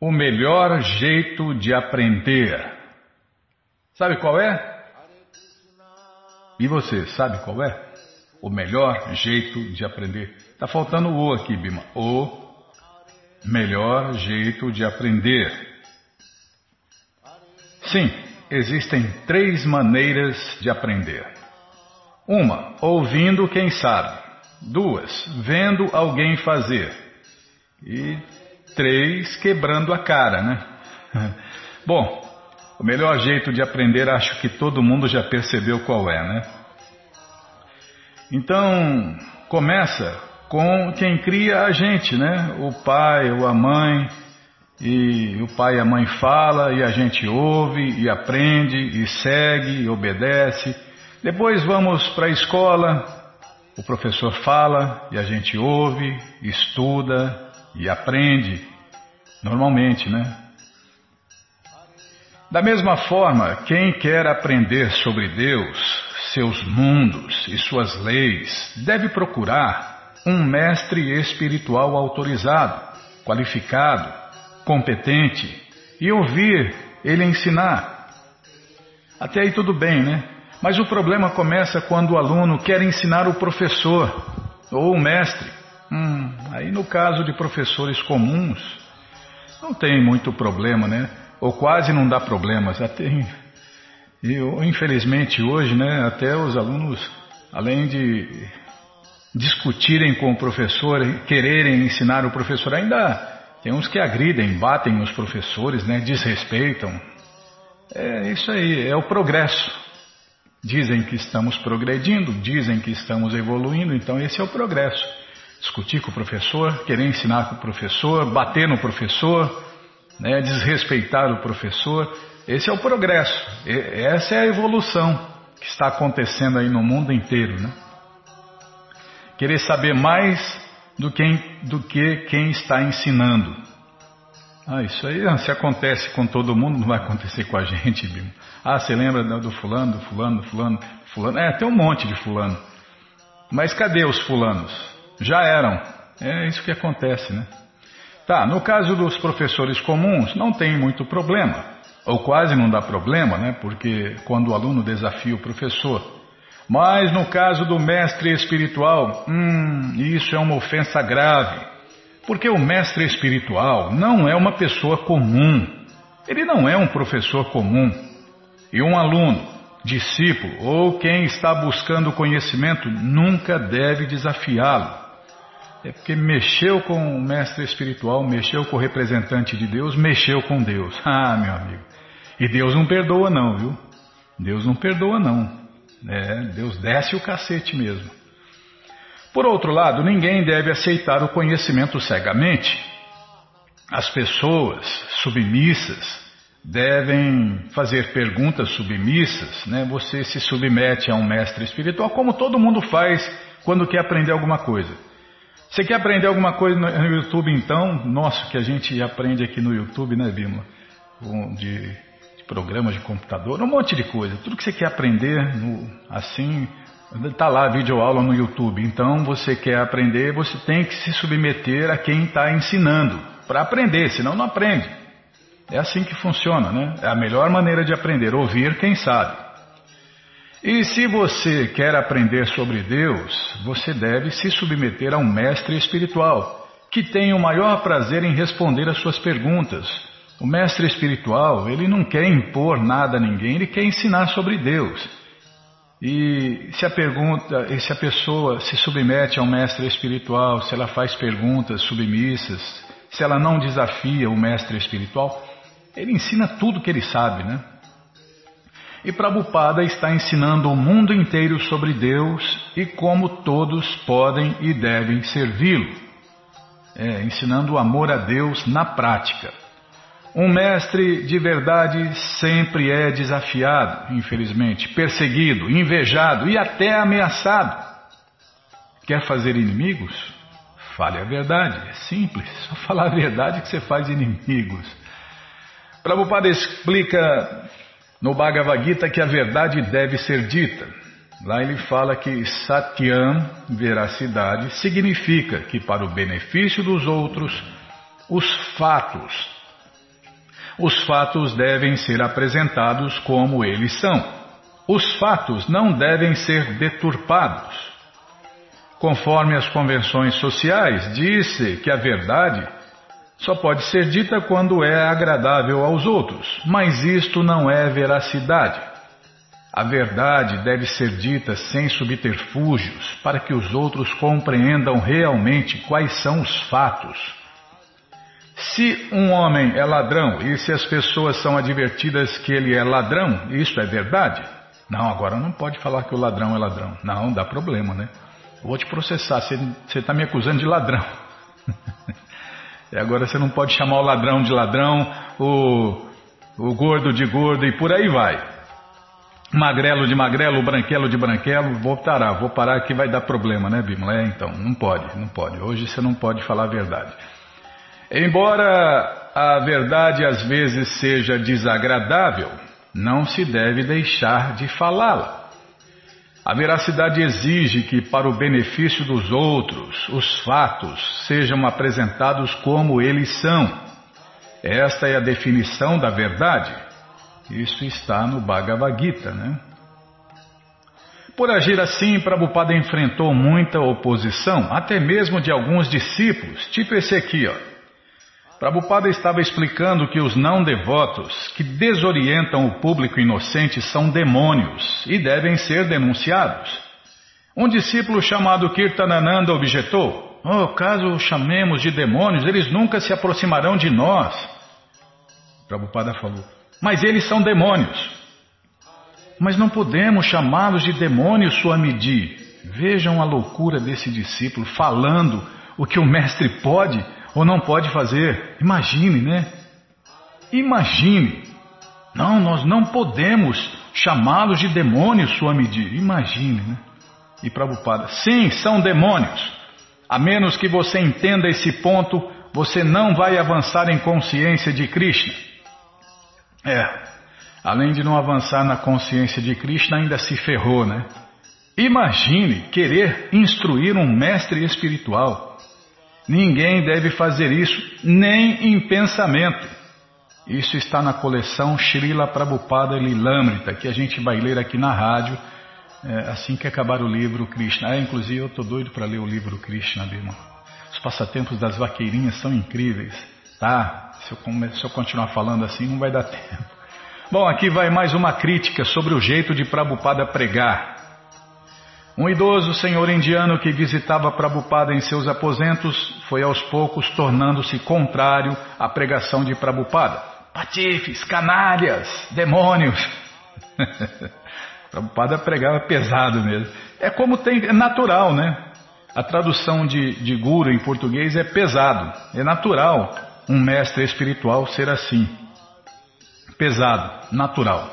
o melhor jeito de aprender. Sabe qual é? E você, sabe qual é? O melhor jeito de aprender. Tá faltando o aqui, Bima. O melhor jeito de aprender. Sim, existem três maneiras de aprender. Uma, ouvindo quem sabe. Duas, vendo alguém fazer. E três, quebrando a cara, né? Bom, o melhor jeito de aprender acho que todo mundo já percebeu qual é, né? Então, começa com quem cria a gente, né? O pai ou a mãe. E o pai e a mãe fala e a gente ouve e aprende e segue e obedece. Depois vamos para a escola, o professor fala e a gente ouve, estuda e aprende. Normalmente, né? Da mesma forma, quem quer aprender sobre Deus, seus mundos e suas leis, deve procurar um mestre espiritual autorizado, qualificado, competente e ouvir ele ensinar. Até aí tudo bem, né? Mas o problema começa quando o aluno quer ensinar o professor ou o mestre. Hum, aí no caso de professores comuns, não tem muito problema, né? ou quase não dá problemas. Até, eu, infelizmente hoje, né, até os alunos, além de discutirem com o professor, quererem ensinar o professor, ainda tem uns que agridem, batem os professores, né, desrespeitam. É isso aí, é o progresso. Dizem que estamos progredindo, dizem que estamos evoluindo, então esse é o progresso. Discutir com o professor, querer ensinar com o professor, bater no professor, né, desrespeitar o professor. Esse é o progresso, essa é a evolução que está acontecendo aí no mundo inteiro. Né? Querer saber mais do que, do que quem está ensinando. Ah, isso aí ah, se acontece com todo mundo, não vai acontecer com a gente, Bimo. Ah, você lembra do fulano, do fulano, do fulano, fulano? É, tem um monte de fulano. Mas cadê os fulanos? Já eram. É isso que acontece, né? Tá, no caso dos professores comuns, não tem muito problema, ou quase não dá problema, né? Porque quando o aluno desafia o professor. Mas no caso do mestre espiritual, hum, isso é uma ofensa grave. Porque o mestre espiritual não é uma pessoa comum. Ele não é um professor comum. E um aluno, discípulo ou quem está buscando conhecimento nunca deve desafiá-lo. É porque mexeu com o mestre espiritual, mexeu com o representante de Deus, mexeu com Deus. Ah, meu amigo. E Deus não perdoa não, viu? Deus não perdoa não. É, Deus desce o cacete mesmo. Por outro lado, ninguém deve aceitar o conhecimento cegamente. As pessoas submissas devem fazer perguntas submissas, né? Você se submete a um mestre espiritual, como todo mundo faz quando quer aprender alguma coisa. Você quer aprender alguma coisa no YouTube então? Nossa, que a gente aprende aqui no YouTube, né, Bima? De, de programas de computador, um monte de coisa. Tudo que você quer aprender, no, assim, está lá vídeo aula no YouTube. Então, você quer aprender, você tem que se submeter a quem está ensinando para aprender, senão não aprende. É assim que funciona, né? É a melhor maneira de aprender, ouvir quem sabe. E se você quer aprender sobre Deus, você deve se submeter a um mestre espiritual, que tem o maior prazer em responder às suas perguntas. O mestre espiritual, ele não quer impor nada a ninguém, ele quer ensinar sobre Deus. E se a pergunta, se a pessoa se submete a um mestre espiritual, se ela faz perguntas submissas, se ela não desafia o mestre espiritual, ele ensina tudo que ele sabe, né? E Prabhupada está ensinando o mundo inteiro sobre Deus e como todos podem e devem servi-lo. É, ensinando o amor a Deus na prática. Um mestre de verdade sempre é desafiado, infelizmente, perseguido, invejado e até ameaçado. Quer fazer inimigos? Fale a verdade, é simples, só falar a verdade que você faz inimigos. Prabhupada explica no Bhagavad Gita que a verdade deve ser dita. Lá ele fala que Satyam, veracidade, significa que para o benefício dos outros, os fatos Os fatos devem ser apresentados como eles são. Os fatos não devem ser deturpados. Conforme as convenções sociais, disse que a verdade só pode ser dita quando é agradável aos outros, mas isto não é veracidade. A verdade deve ser dita sem subterfúgios, para que os outros compreendam realmente quais são os fatos. Se um homem é ladrão e se as pessoas são advertidas que ele é ladrão, isso é verdade? Não, agora não pode falar que o ladrão é ladrão. Não, dá problema, né? Vou te processar, você está me acusando de ladrão. e agora você não pode chamar o ladrão de ladrão, o, o gordo de gordo e por aí vai. Magrelo de magrelo, branquelo de branquelo, vou parar, vou parar que vai dar problema, né, Bimla? É, então, não pode, não pode. Hoje você não pode falar a verdade. Embora a verdade às vezes seja desagradável, não se deve deixar de falá-la. A veracidade exige que, para o benefício dos outros, os fatos sejam apresentados como eles são. Esta é a definição da verdade. Isso está no Bhagavad Gita, né? Por agir assim, Prabhupada enfrentou muita oposição, até mesmo de alguns discípulos, tipo esse aqui, ó. Prabhupada estava explicando que os não devotos que desorientam o público inocente são demônios e devem ser denunciados. Um discípulo chamado Kirtanananda objetou: Oh, caso os chamemos de demônios, eles nunca se aproximarão de nós. Prabhupada falou: mas eles são demônios. Mas não podemos chamá-los de demônios, Swamiji. Vejam a loucura desse discípulo falando o que o mestre pode ou não pode fazer. Imagine, né? Imagine. Não, nós não podemos chamá-los de demônios, Swamiji. Imagine, né? E Prabhupada, sim, são demônios. A menos que você entenda esse ponto, você não vai avançar em consciência de Krishna. É, além de não avançar na consciência de Krishna, ainda se ferrou, né? Imagine querer instruir um mestre espiritual. Ninguém deve fazer isso, nem em pensamento. Isso está na coleção Srila Prabhupada Lilamrita, que a gente vai ler aqui na rádio é, assim que acabar o livro Krishna. É, inclusive, eu estou doido para ler o livro Krishna, Bima. Os passatempos das vaqueirinhas são incríveis. Tá? Se eu, se eu continuar falando assim, não vai dar tempo. Bom, aqui vai mais uma crítica sobre o jeito de Prabhupada pregar. Um idoso senhor indiano que visitava Prabhupada em seus aposentos foi aos poucos tornando-se contrário à pregação de Prabhupada. Patifes, canalhas, demônios. Prabhupada pregava pesado mesmo. É como tem, é natural, né? A tradução de, de guru em português é pesado. É natural um mestre espiritual ser assim. Pesado, natural.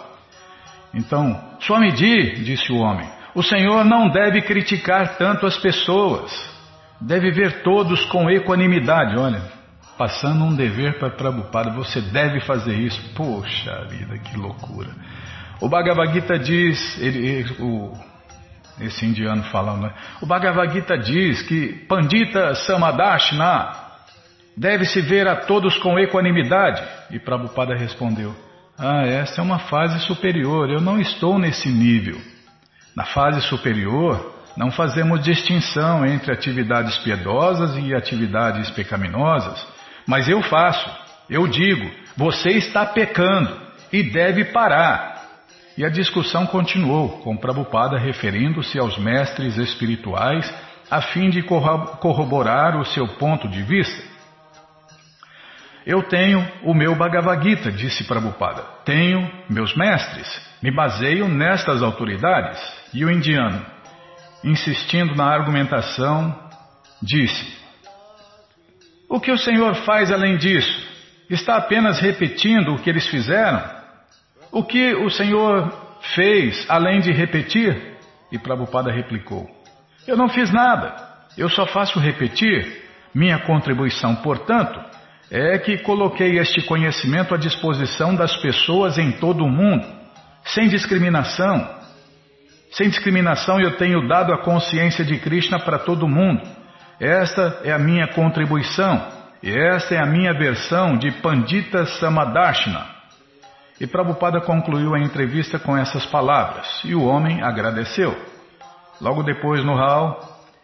Então, Swamiji, disse o homem, o Senhor não deve criticar tanto as pessoas. Deve ver todos com equanimidade. Olha, passando um dever para Prabhupada, você deve fazer isso. Poxa vida, que loucura. O Bhagavad Gita diz, ele, o, esse indiano falando, né? o Bhagavad Gita diz que Pandita Samadashna Deve-se ver a todos com equanimidade. E Prabhupada respondeu: Ah, essa é uma fase superior, eu não estou nesse nível. Na fase superior, não fazemos distinção entre atividades piedosas e atividades pecaminosas, mas eu faço, eu digo, você está pecando e deve parar. E a discussão continuou, com Prabhupada referindo-se aos mestres espirituais a fim de corroborar o seu ponto de vista. Eu tenho o meu Bhagavad Gita, disse Prabhupada. Tenho meus mestres. Me baseio nestas autoridades. E o indiano, insistindo na argumentação, disse: O que o Senhor faz além disso? Está apenas repetindo o que eles fizeram? O que o Senhor fez além de repetir? E Prabhupada replicou: Eu não fiz nada. Eu só faço repetir. Minha contribuição, portanto, é que coloquei este conhecimento à disposição das pessoas em todo o mundo, sem discriminação. Sem discriminação, eu tenho dado a consciência de Krishna para todo mundo. Esta é a minha contribuição. e esta é a minha versão de Pandita Samadarshana. E Prabhupada concluiu a entrevista com essas palavras, e o homem agradeceu. Logo depois, no hall,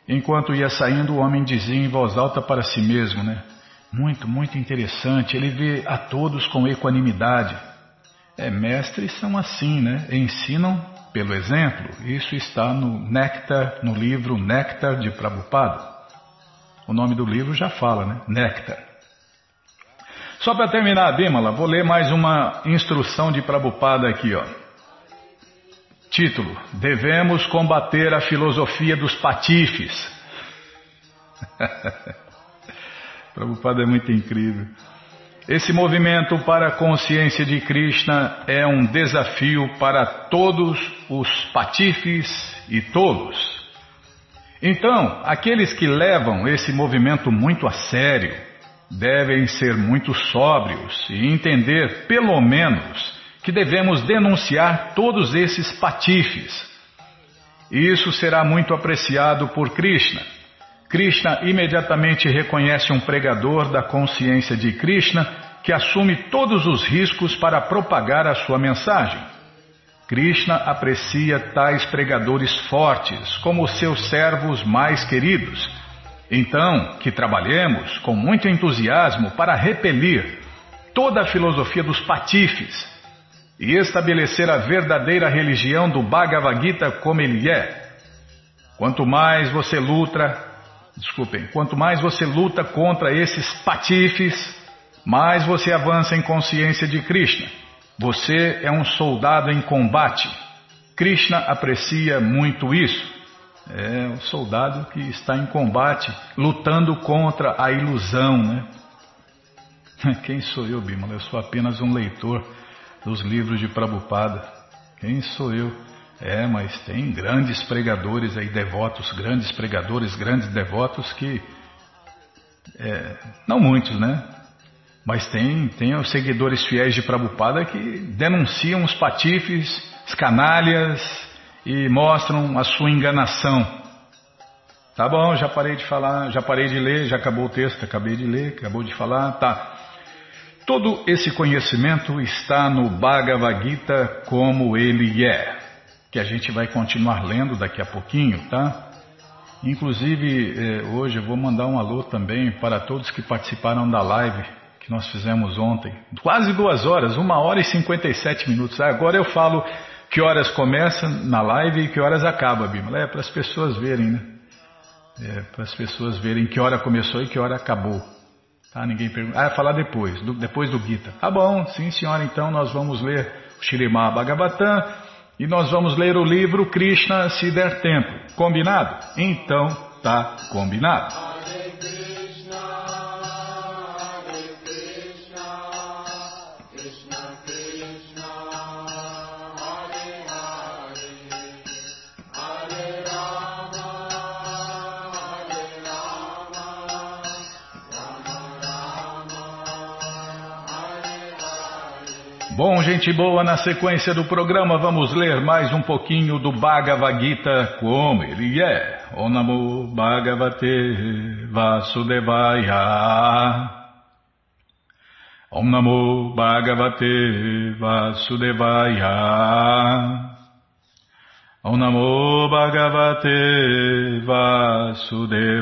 enquanto ia saindo, o homem dizia em voz alta para si mesmo, né? Muito, muito interessante. Ele vê a todos com equanimidade. É, mestres são assim, né? Ensinam pelo exemplo. Isso está no Néctar, no livro Néctar de Prabhupada. O nome do livro já fala, né? Néctar. Só para terminar, Bimala, vou ler mais uma instrução de Prabhupada aqui, ó. Título: Devemos combater a filosofia dos patifes. Prabhupada é muito incrível. Esse movimento para a consciência de Krishna é um desafio para todos os patifes e tolos. Então, aqueles que levam esse movimento muito a sério devem ser muito sóbrios e entender, pelo menos, que devemos denunciar todos esses patifes. Isso será muito apreciado por Krishna Krishna imediatamente reconhece um pregador da consciência de Krishna que assume todos os riscos para propagar a sua mensagem. Krishna aprecia tais pregadores fortes como seus servos mais queridos. Então, que trabalhemos com muito entusiasmo para repelir toda a filosofia dos patifes e estabelecer a verdadeira religião do Bhagavad Gita como ele é. Quanto mais você luta, desculpem, quanto mais você luta contra esses patifes, mais você avança em consciência de Krishna. Você é um soldado em combate. Krishna aprecia muito isso. É um soldado que está em combate, lutando contra a ilusão, né? Quem sou eu, Bimala? Eu sou apenas um leitor dos livros de Prabhupada. Quem sou eu? É, mas tem grandes pregadores aí, devotos, grandes pregadores, grandes devotos que. É, não muitos, né? Mas tem, tem os seguidores fiéis de Prabhupada que denunciam os patifes, os canalhas e mostram a sua enganação. Tá bom, já parei de falar, já parei de ler, já acabou o texto, acabei de ler, acabou de falar, tá. Todo esse conhecimento está no Bhagavad Gita como ele é que a gente vai continuar lendo daqui a pouquinho, tá? Inclusive, eh, hoje eu vou mandar um alô também para todos que participaram da live que nós fizemos ontem. Quase duas horas, uma hora e 57 minutos. Agora eu falo que horas começa na live e que horas acaba, Bima. É para as pessoas verem, né? É, para as pessoas verem que hora começou e que hora acabou. Tá? Ninguém pergunta. Ah, falar depois, do, depois do Gita. Tá bom, sim senhora, então nós vamos ler o Shirimá Bhagavatam e nós vamos ler o livro Krishna se der tempo. Combinado? Então tá combinado. Bom, gente boa, na sequência do programa vamos ler mais um pouquinho do Bhagavad Gita como ele é. O Namo Bhagavate Vasudevaya. Om Namo Bhagavate Vasudevaya. Om Namo Bhagavate Vasudevaya.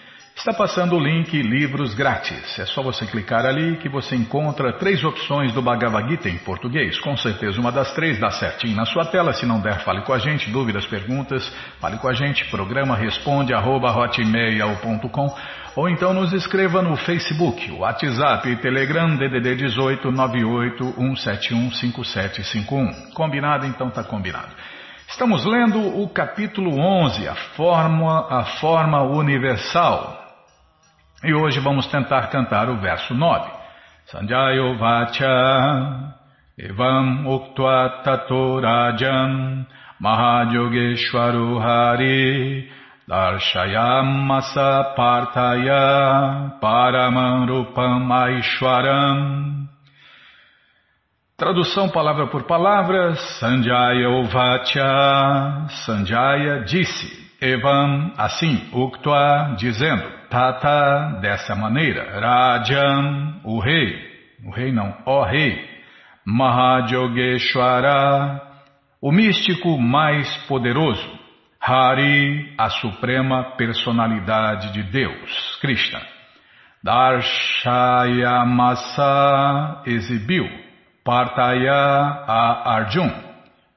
Está passando o link Livros Grátis. É só você clicar ali que você encontra três opções do Bhagavad Gita em português. Com certeza uma das três dá certinho na sua tela. Se não der, fale com a gente. Dúvidas, perguntas, fale com a gente. Programa responde arroba hotmail.com ou então nos escreva no Facebook, WhatsApp e Telegram DDD 18 98 171 5751. Combinado? Então tá combinado. Estamos lendo o capítulo 11, a forma, a forma universal. E hoje vamos tentar cantar o verso 9. Sanjayo Vacha Evam uktva tato rajam mahajogeshwaru hari darshayamasa partaya paramam rupam aishwaram Tradução palavra por palavra, Sanjaya Uvacha, Sanjaya disse, Evam, assim, Uktwa, dizendo, Tata, dessa maneira, Rajan, o rei, o rei não, ó rei, Mahajogeshwara, o místico mais poderoso, Hari, a suprema personalidade de Deus, Krishna. Darshayamasa exibiu. Partaya a Arjun,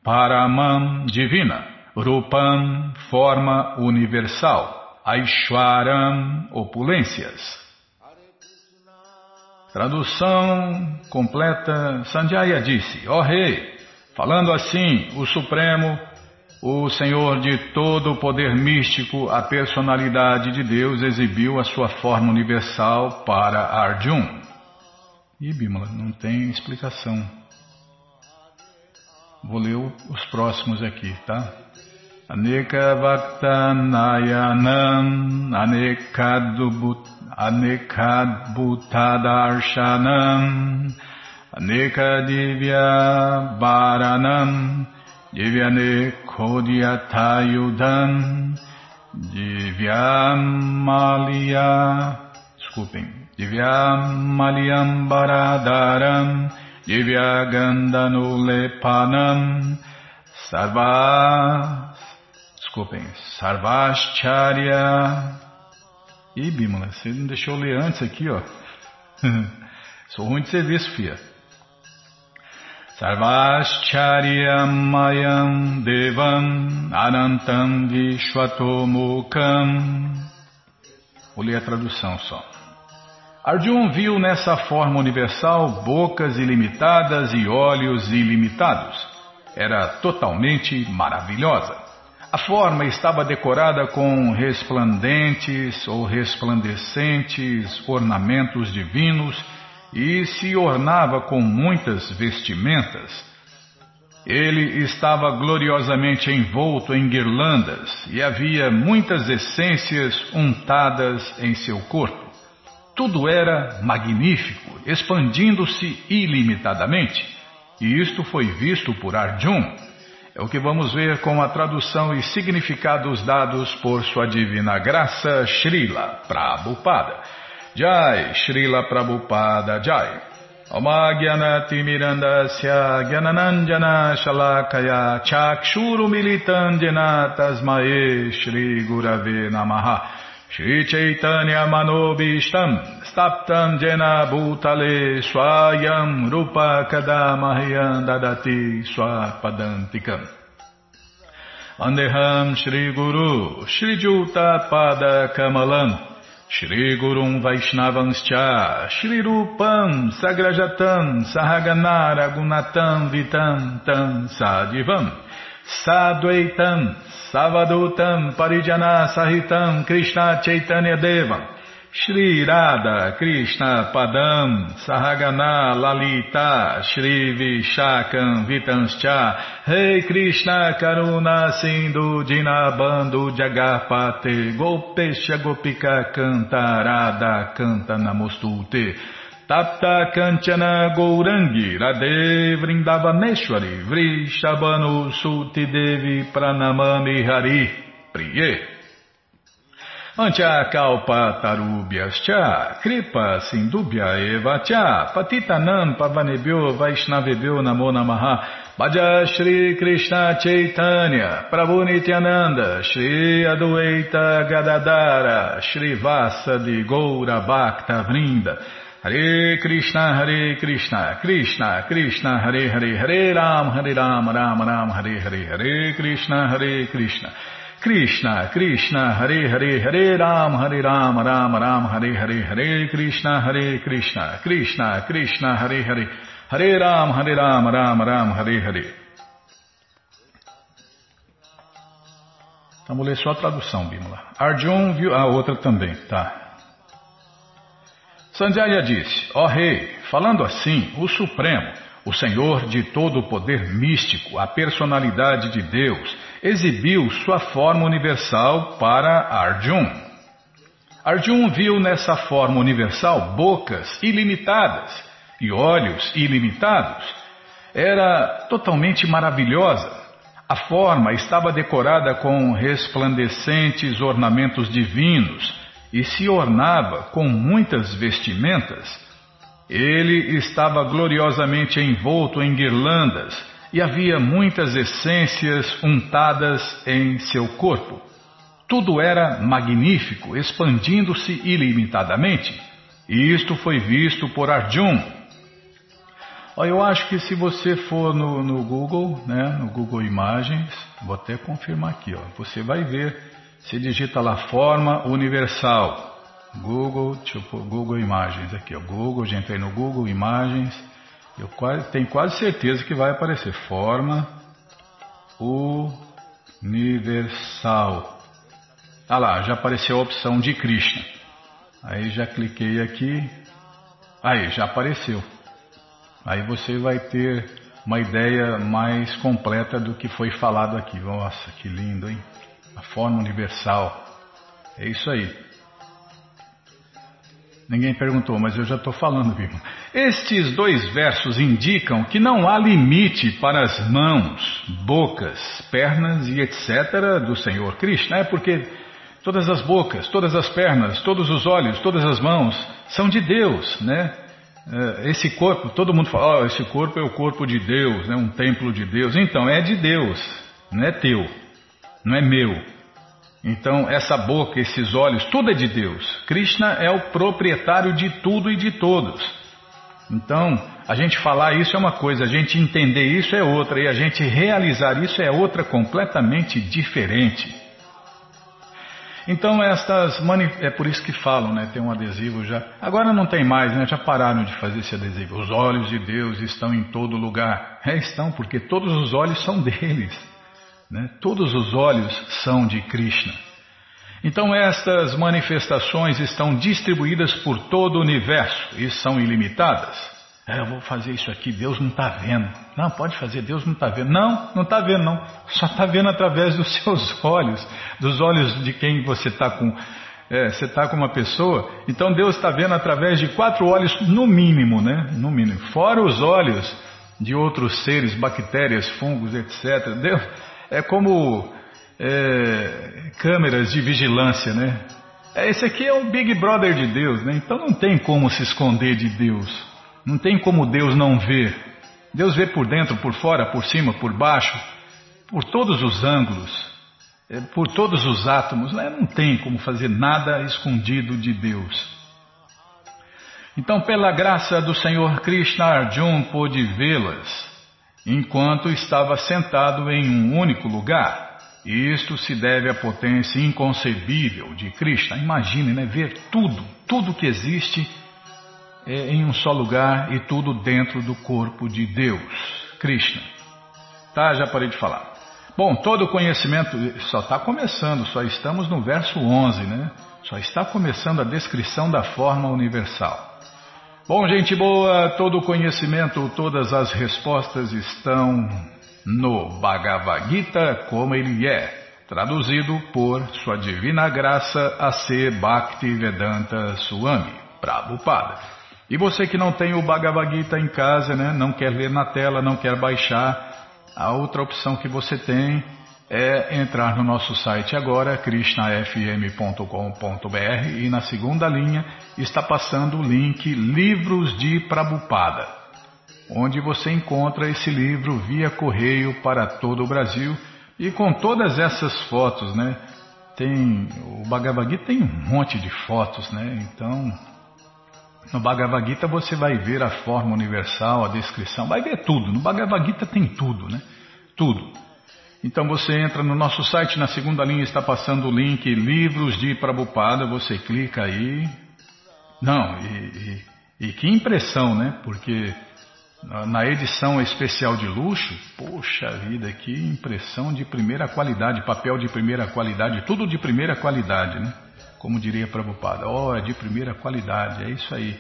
Paramam divina, Rupam forma universal, Aishwaram opulências. Tradução completa, Sanjaya disse, ó oh, rei, falando assim, o Supremo, o Senhor de todo o poder místico, a personalidade de Deus exibiu a sua forma universal para Arjun. E Bimala, não tem explicação. Vou ler os próximos aqui, tá? Aneka Nayanam Anekadbutadarshanam Aneka Divya Varanam Divyane Kodyatayudam Divyamalia Desculpem, Divyamaliambaradaram Divyagandanulepanam Sarva Desculpem, Sarvascharya Ih, Bimala, você não deixou ler antes aqui, ó. Sou ruim de serviço, fia. Sarvascharyamayam Devam Anantam Vishwatomukam Vou ler a tradução só. Arjun viu nessa forma universal bocas ilimitadas e olhos ilimitados. Era totalmente maravilhosa. A forma estava decorada com resplandentes ou resplandecentes ornamentos divinos e se ornava com muitas vestimentas. Ele estava gloriosamente envolto em guirlandas e havia muitas essências untadas em seu corpo. Tudo era magnífico, expandindo-se ilimitadamente. E isto foi visto por Arjun. É o que vamos ver com a tradução e significados dados por sua divina graça, Srila Prabhupada. Jai, Srila Prabhupada Jai. Omagyanati Mirandasya Gyananandjana Shalakaya Chakshuru Militandjana Tasmae Shri Gurave Namaha Shri Chaitanya Manobishtam Staptam Jena Bhutale Swayam Rupa Kadamahyam Dadati Swapadantikam Andeham Shri Guru Shri Juta Pada Kamalam Shri Gurum Vaishnavanscha Shri Rupam Sagrajatam Sahaganara Gunatam Vitam Tam Sadivam Sadvaitam Savadutam Parijana Sahitam Krishna Chaitanya Devam Shri Radha Krishna Padam Sahagana Lalita Shri Vishakam Vitanscha Rei Krishna Karuna Sindhu Dinabando Jagarpate Gopesha Gopika Cantarada Canta Namostute Tapta Kanchana Gourangi Radhe Vrindavaneshwari Vrishabhanu Suti Devi Pranamami Hari Priye. Ancha Kalpa Tarubhyascha Kripa Sindubhya Eva Cha Patitanam Pavanebhyo Vaishnavebhyo Namo Namaha. Bhaja Shri Krishna Chaitanya Prabhu Nityananda Shri Adueita Gadadara Shri Vasa de Goura Bhakta Vrinda Hare Krishna, Hare Krishna, Krishna, Krishna, Hare Hare, Hare Ram, Hare Ram, Ram Ram, Hare Hare, Hare Krishna, Hare Krishna, Krishna, Krishna, Hare Hare, Hare Ram, Hare Ram, Ram Ram, Hare Hare, Hare Krishna, Hare Krishna, Krishna, Krishna, Hare Hare, Hare Ram, Hare Ram, Ram Ram, Hare Hare. Vou ler só a tradução, Bimala. Arjun viu a outra também, tá? Sanjaya disse: Ó oh, rei, falando assim, o Supremo, o Senhor de todo o poder místico, a personalidade de Deus, exibiu sua forma universal para Arjun. Arjun viu nessa forma universal bocas ilimitadas e olhos ilimitados. Era totalmente maravilhosa. A forma estava decorada com resplandecentes ornamentos divinos e se ornava com muitas vestimentas. Ele estava gloriosamente envolto em guirlandas e havia muitas essências untadas em seu corpo. Tudo era magnífico, expandindo-se ilimitadamente. E isto foi visto por Arjun, eu acho que se você for no, no, Google, né, no Google Imagens, vou até confirmar aqui, ó, você vai ver, se digita lá forma universal, Google, pôr Google Imagens aqui, ó, Google, já entrei no Google Imagens, eu quase, tenho quase certeza que vai aparecer forma universal. Ah lá, já apareceu a opção de Krishna. Aí já cliquei aqui, aí já apareceu. Aí você vai ter uma ideia mais completa do que foi falado aqui. Nossa, que lindo, hein? A forma universal. É isso aí. Ninguém perguntou, mas eu já estou falando, viu? Estes dois versos indicam que não há limite para as mãos, bocas, pernas e etc. do Senhor Krishna. É porque todas as bocas, todas as pernas, todos os olhos, todas as mãos são de Deus, né? É, esse corpo, todo mundo fala, oh, esse corpo é o corpo de Deus, né, um templo de Deus. Então, é de Deus, não é teu, não é meu. Então, essa boca, esses olhos, tudo é de Deus. Krishna é o proprietário de tudo e de todos. Então, a gente falar isso é uma coisa, a gente entender isso é outra, e a gente realizar isso é outra completamente diferente. Então estas é por isso que falam, né? Tem um adesivo já. Agora não tem mais, né? Já pararam de fazer esse adesivo. Os olhos de Deus estão em todo lugar. É, estão, porque todos os olhos são deles, né? Todos os olhos são de Krishna. Então estas manifestações estão distribuídas por todo o universo e são ilimitadas. É, eu vou fazer isso aqui, Deus não está vendo. Não, pode fazer, Deus não está vendo. Não, não está vendo, não. Só está vendo através dos seus olhos, dos olhos de quem você está com. É, você está com uma pessoa, então Deus está vendo através de quatro olhos, no mínimo, né? No mínimo. Fora os olhos de outros seres, bactérias, fungos, etc. Deus é como é, câmeras de vigilância, né? É, esse aqui é o Big Brother de Deus, né? Então não tem como se esconder de Deus. Não tem como Deus não ver. Deus vê por dentro, por fora, por cima, por baixo, por todos os ângulos, é, por todos os átomos. Né? Não tem como fazer nada escondido de Deus. Então, pela graça do Senhor Krishna, Arjun pôde vê-las enquanto estava sentado em um único lugar. Isto se deve à potência inconcebível de Krishna. Imagine, né? Ver tudo, tudo que existe é, em um só lugar e tudo dentro do corpo de Deus, Krishna. Tá, já parei de falar. Bom, todo conhecimento só está começando, só estamos no verso 11, né? Só está começando a descrição da forma universal. Bom, gente boa, todo conhecimento, todas as respostas estão no Bhagavad Gita como ele é, traduzido por Sua Divina Graça a ser Bhakti Vedanta Swami, Prabhupada. E você que não tem o Bhagavad Gita em casa, né, não quer ver na tela, não quer baixar, a outra opção que você tem é entrar no nosso site agora, krishnafm.com.br e na segunda linha está passando o link Livros de Prabupada, onde você encontra esse livro via correio para todo o Brasil e com todas essas fotos, né? Tem o Bhagavad Gita tem um monte de fotos, né? Então no Bhagavad Gita você vai ver a forma universal, a descrição, vai ver tudo. No Bhagavad Gita tem tudo, né? Tudo. Então você entra no nosso site, na segunda linha está passando o link Livros de Prabhupada, você clica aí. Não, e, e, e que impressão, né? Porque na edição especial de luxo, poxa vida, que impressão de primeira qualidade, papel de primeira qualidade, tudo de primeira qualidade, né? Como diria Prabhupada, ó, oh, é de primeira qualidade, é isso aí.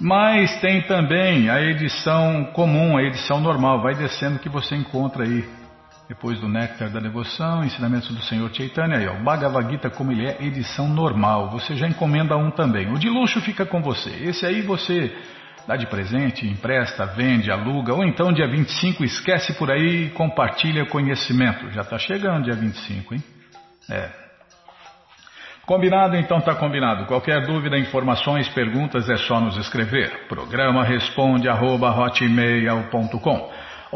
Mas tem também a edição comum, a edição normal, vai descendo que você encontra aí. Depois do Néctar da Devoção, Ensinamentos do Senhor Chaitanya, aí, ó, Bhagavad Gita como ele é, edição normal. Você já encomenda um também. O de luxo fica com você. Esse aí você dá de presente, empresta, vende, aluga, ou então dia 25 esquece por aí e compartilha conhecimento. Já está chegando dia 25, hein? É, Combinado? Então tá combinado. Qualquer dúvida, informações, perguntas é só nos escrever. Programa responde arroba,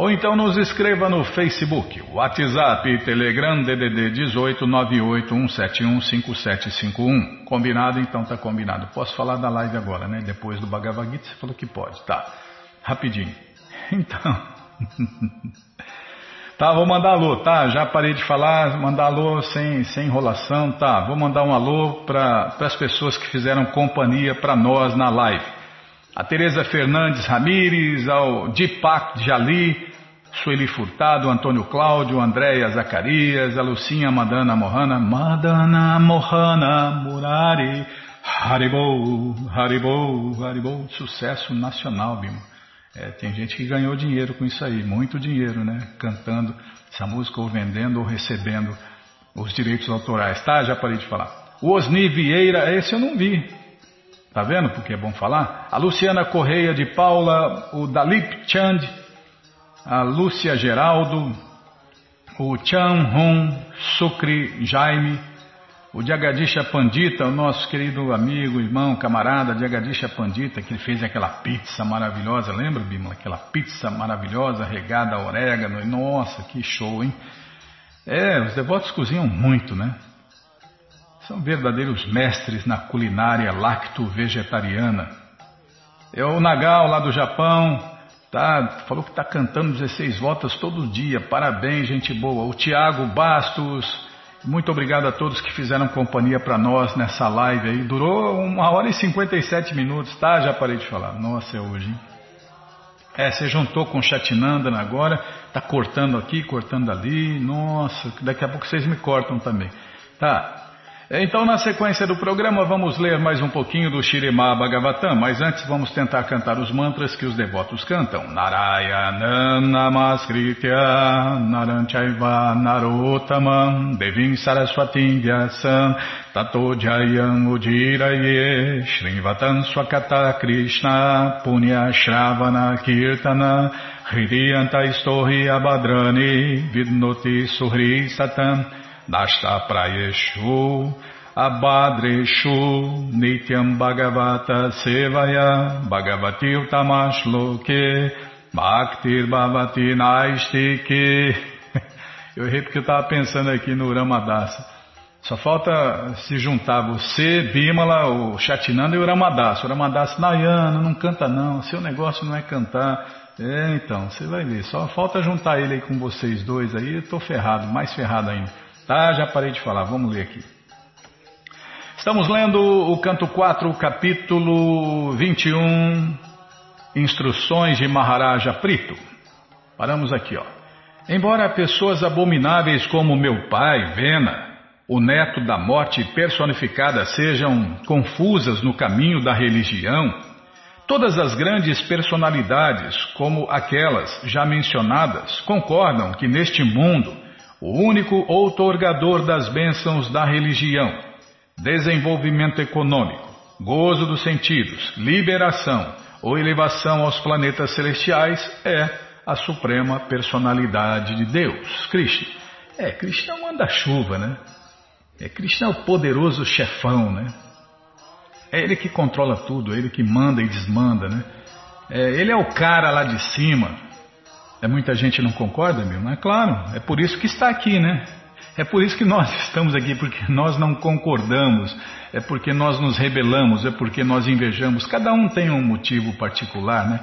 ou então nos escreva no Facebook, WhatsApp, Telegram, DDD 18 981715751. Combinado? Então tá combinado. Posso falar da live agora, né? Depois do Bhagavad Gita, você falou que pode. Tá. Rapidinho. Então. Tá, vou mandar alô, tá? Já parei de falar, mandar alô sem, sem enrolação, tá? Vou mandar um alô para as pessoas que fizeram companhia para nós na live. A Tereza Fernandes Ramires, ao Dipak Jali, Sueli Furtado, Antônio Cláudio, Andréia Zacarias, a Lucinha Madana Mohana, Madana Mohana Murari, Haribou, Haribou, Haribou, sucesso nacional, Bima. É, tem gente que ganhou dinheiro com isso aí, muito dinheiro, né? Cantando essa música ou vendendo ou recebendo os direitos autorais. Tá, já parei de falar. O Osni Vieira, esse eu não vi. Tá vendo porque é bom falar? A Luciana Correia de Paula, o Dalip Chand, a Lúcia Geraldo, o Chan Hong Sukri Jaime, o Jagadisha Pandita, o nosso querido amigo, irmão, camarada Jagadisha Pandita, que fez aquela pizza maravilhosa, lembra, Bimala? Aquela pizza maravilhosa, regada a orégano. Nossa, que show, hein? É, os devotos cozinham muito, né? São verdadeiros mestres na culinária lacto-vegetariana. É o Nagal, lá do Japão, tá, falou que está cantando 16 voltas todo dia. Parabéns, gente boa. O Tiago Bastos muito obrigado a todos que fizeram companhia para nós nessa live aí. Durou uma hora e 57 minutos, tá? Já parei de falar. Nossa, é hoje, hein? É, você juntou com o Chatinandana agora, tá cortando aqui, cortando ali. Nossa, daqui a pouco vocês me cortam também. Tá, então, na sequência do programa, vamos ler mais um pouquinho do Shirema Bhagavatam, mas antes vamos tentar cantar os mantras que os devotos cantam. Narayana Namaskritya Naranchaiva Narotamam Devim Saraswatim Vyasam Tato Jayam Ujiraye Shrivatan Swakata Krishna Punya Shravana Kirtana Hridiyanta Istohi Abadrani Vidnoti Suhri Satam Nashta Prayeshu Abadreshu Nityam Bhagavata Sevaya Bhagavati Utamashloke Bhaktir Bhavati Naistike Eu errei porque eu estava pensando aqui no Ramadasa. Só falta se juntar você, Bimala, o Chatinanda e o Ramadasa. O Ramadasa, Nayana, não canta não, seu negócio não é cantar. É, então, você vai ver. Só falta juntar ele aí com vocês dois aí, eu tô ferrado, mais ferrado ainda. Tá, já parei de falar, vamos ler aqui. Estamos lendo o canto 4, capítulo 21, Instruções de Maharaja Prito. Paramos aqui, ó. Embora pessoas abomináveis como meu pai, Vena, o neto da morte personificada, sejam confusas no caminho da religião, todas as grandes personalidades, como aquelas já mencionadas, concordam que neste mundo o único outorgador das bênçãos da religião, desenvolvimento econômico, gozo dos sentidos, liberação ou elevação aos planetas celestiais é a suprema personalidade de Deus, Krishna. É, Krishna é um manda-chuva, né? É, Krishna é o poderoso chefão, né? É ele que controla tudo, é ele que manda e desmanda, né? É, ele é o cara lá de cima, é, muita gente não concorda, meu? É claro, é por isso que está aqui, né? É por isso que nós estamos aqui, porque nós não concordamos, é porque nós nos rebelamos, é porque nós invejamos. Cada um tem um motivo particular, né?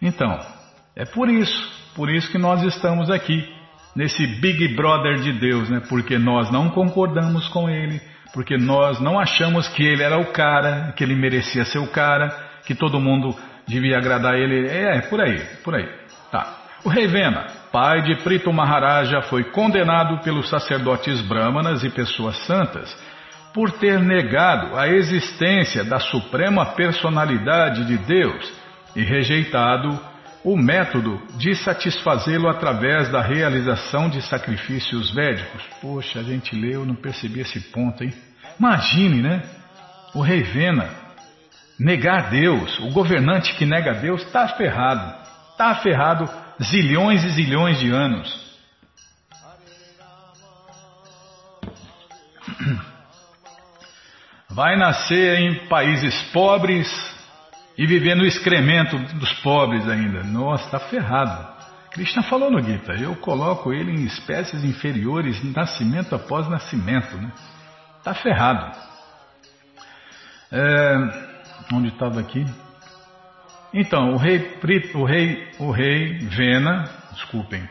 Então, é por isso, por isso que nós estamos aqui, nesse Big Brother de Deus, né? Porque nós não concordamos com ele, porque nós não achamos que ele era o cara, que ele merecia ser o cara, que todo mundo devia agradar ele. É, é por aí, por aí. O rei Vena, pai de Prito Maharaja, foi condenado pelos sacerdotes brahmanas e pessoas santas por ter negado a existência da suprema personalidade de Deus e rejeitado o método de satisfazê-lo através da realização de sacrifícios védicos. Poxa, a gente leu, não percebi esse ponto, hein? Imagine, né? O rei Vena negar Deus, o governante que nega Deus está ferrado, está ferrado zilhões e zilhões de anos. Vai nascer em países pobres e viver no excremento dos pobres ainda. Nossa, está ferrado. Krishna falou no Gita, eu coloco ele em espécies inferiores, nascimento após nascimento. Né? Está ferrado. É, onde estava aqui? Então, o rei, o rei, o rei Vena, desculpem,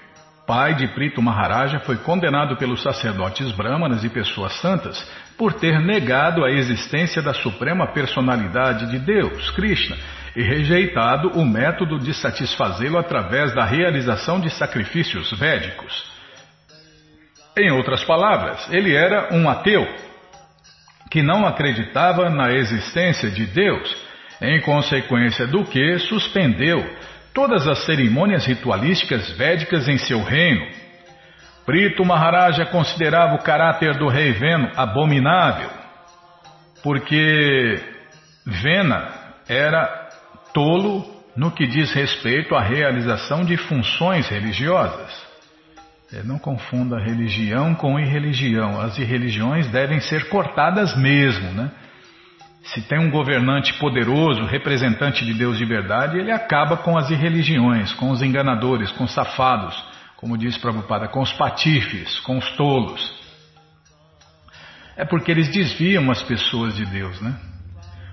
pai de Prito Maharaja, foi condenado pelos sacerdotes brahmanas e pessoas santas por ter negado a existência da suprema personalidade de Deus, Krishna, e rejeitado o método de satisfazê-lo através da realização de sacrifícios védicos. Em outras palavras, ele era um ateu que não acreditava na existência de Deus, em consequência do que suspendeu todas as cerimônias ritualísticas védicas em seu reino. Prito Maharaja considerava o caráter do rei Veno abominável, porque Vena era tolo no que diz respeito à realização de funções religiosas. É, não confunda religião com irreligião. As irreligiões devem ser cortadas mesmo, né? Se tem um governante poderoso, representante de Deus de verdade, ele acaba com as irreligiões, com os enganadores, com os safados, como diz Prabhupada, com os patifes, com os tolos. É porque eles desviam as pessoas de Deus, né?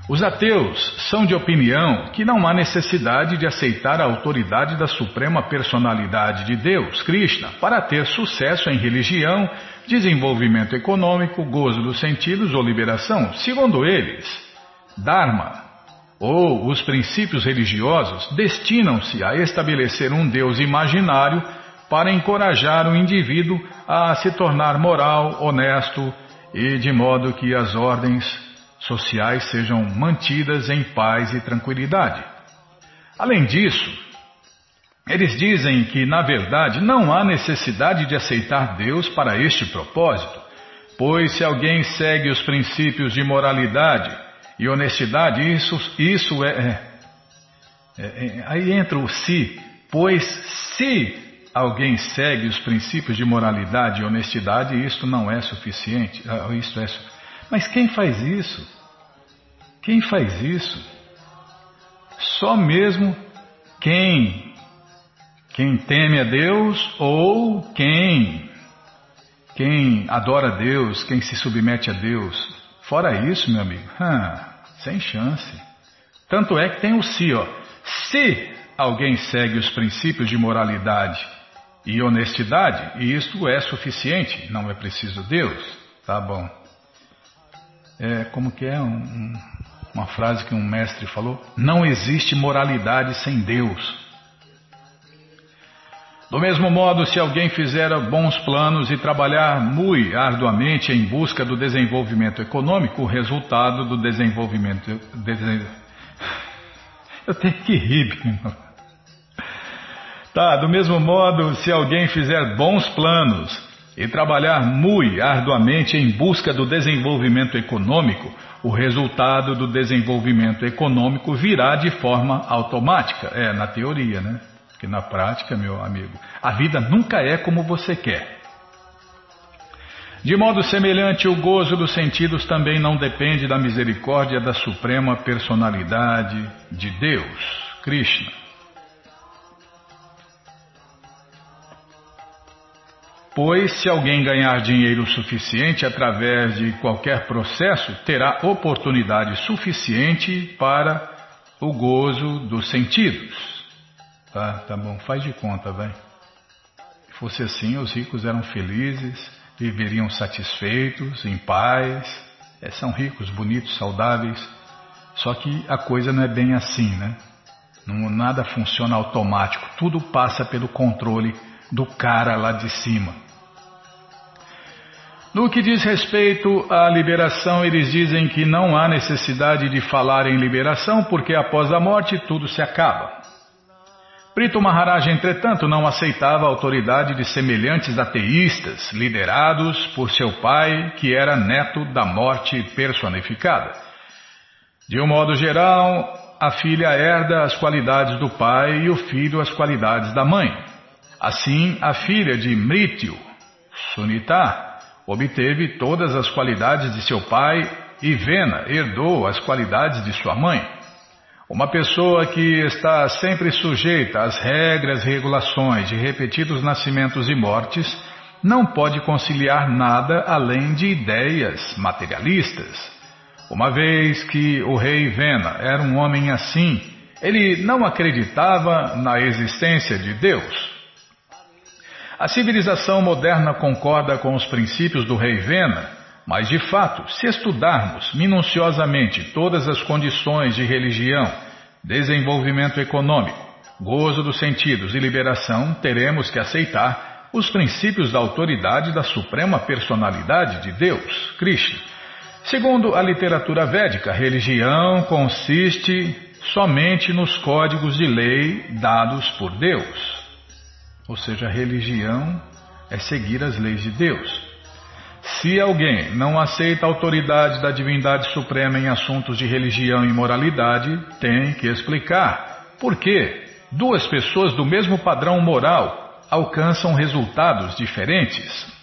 Os ateus são de opinião que não há necessidade de aceitar a autoridade da suprema personalidade de Deus, Krishna, para ter sucesso em religião, desenvolvimento econômico, gozo dos sentidos ou liberação. Segundo eles, Dharma, ou os princípios religiosos, destinam-se a estabelecer um Deus imaginário para encorajar o indivíduo a se tornar moral, honesto e de modo que as ordens sociais sejam mantidas em paz e tranquilidade. Além disso, eles dizem que, na verdade, não há necessidade de aceitar Deus para este propósito, pois se alguém segue os princípios de moralidade e honestidade, isso, isso é, é, é, é Aí entra o se, pois se alguém segue os princípios de moralidade e honestidade, isto não é suficiente. Ah, isto é suficiente mas quem faz isso? Quem faz isso? Só mesmo quem quem teme a Deus ou quem quem adora a Deus, quem se submete a Deus. Fora isso, meu amigo, sem chance. Tanto é que tem o si, ó. Se alguém segue os princípios de moralidade e honestidade, isto é suficiente, não é preciso Deus. Tá bom. É, como que é um, um, uma frase que um mestre falou? Não existe moralidade sem Deus. Do mesmo modo, se alguém fizer bons planos e trabalhar muito arduamente em busca do desenvolvimento econômico, o resultado do desenvolvimento. Eu tenho que rir, irmão. Tá, do mesmo modo, se alguém fizer bons planos e trabalhar muito arduamente em busca do desenvolvimento econômico, o resultado do desenvolvimento econômico virá de forma automática. É, na teoria, né? Porque na prática, meu amigo, a vida nunca é como você quer. De modo semelhante, o gozo dos sentidos também não depende da misericórdia da suprema personalidade de Deus, Krishna. Pois, se alguém ganhar dinheiro suficiente através de qualquer processo, terá oportunidade suficiente para o gozo dos sentidos. Tá, tá bom, faz de conta, vai. Se fosse assim, os ricos eram felizes, viveriam satisfeitos, em paz. É, são ricos, bonitos, saudáveis. Só que a coisa não é bem assim, né? Não, nada funciona automático, tudo passa pelo controle do cara lá de cima. No que diz respeito à liberação, eles dizem que não há necessidade de falar em liberação porque após a morte tudo se acaba. Brito Maharaj, entretanto, não aceitava a autoridade de semelhantes ateístas, liderados por seu pai, que era neto da morte personificada. De um modo geral, a filha herda as qualidades do pai e o filho as qualidades da mãe. Assim, a filha de Mrityu, Sunita, obteve todas as qualidades de seu pai e Vena herdou as qualidades de sua mãe. Uma pessoa que está sempre sujeita às regras e regulações de repetidos nascimentos e mortes não pode conciliar nada além de ideias materialistas. Uma vez que o rei Vena era um homem assim, ele não acreditava na existência de Deus. A civilização moderna concorda com os princípios do rei Vena mas, de fato, se estudarmos minuciosamente todas as condições de religião, desenvolvimento econômico, gozo dos sentidos e liberação, teremos que aceitar os princípios da autoridade da suprema personalidade de Deus, Krishna. Segundo a literatura védica, religião consiste somente nos códigos de lei dados por Deus. Ou seja, religião é seguir as leis de Deus. Se alguém não aceita a autoridade da divindade suprema em assuntos de religião e moralidade, tem que explicar por que duas pessoas do mesmo padrão moral alcançam resultados diferentes.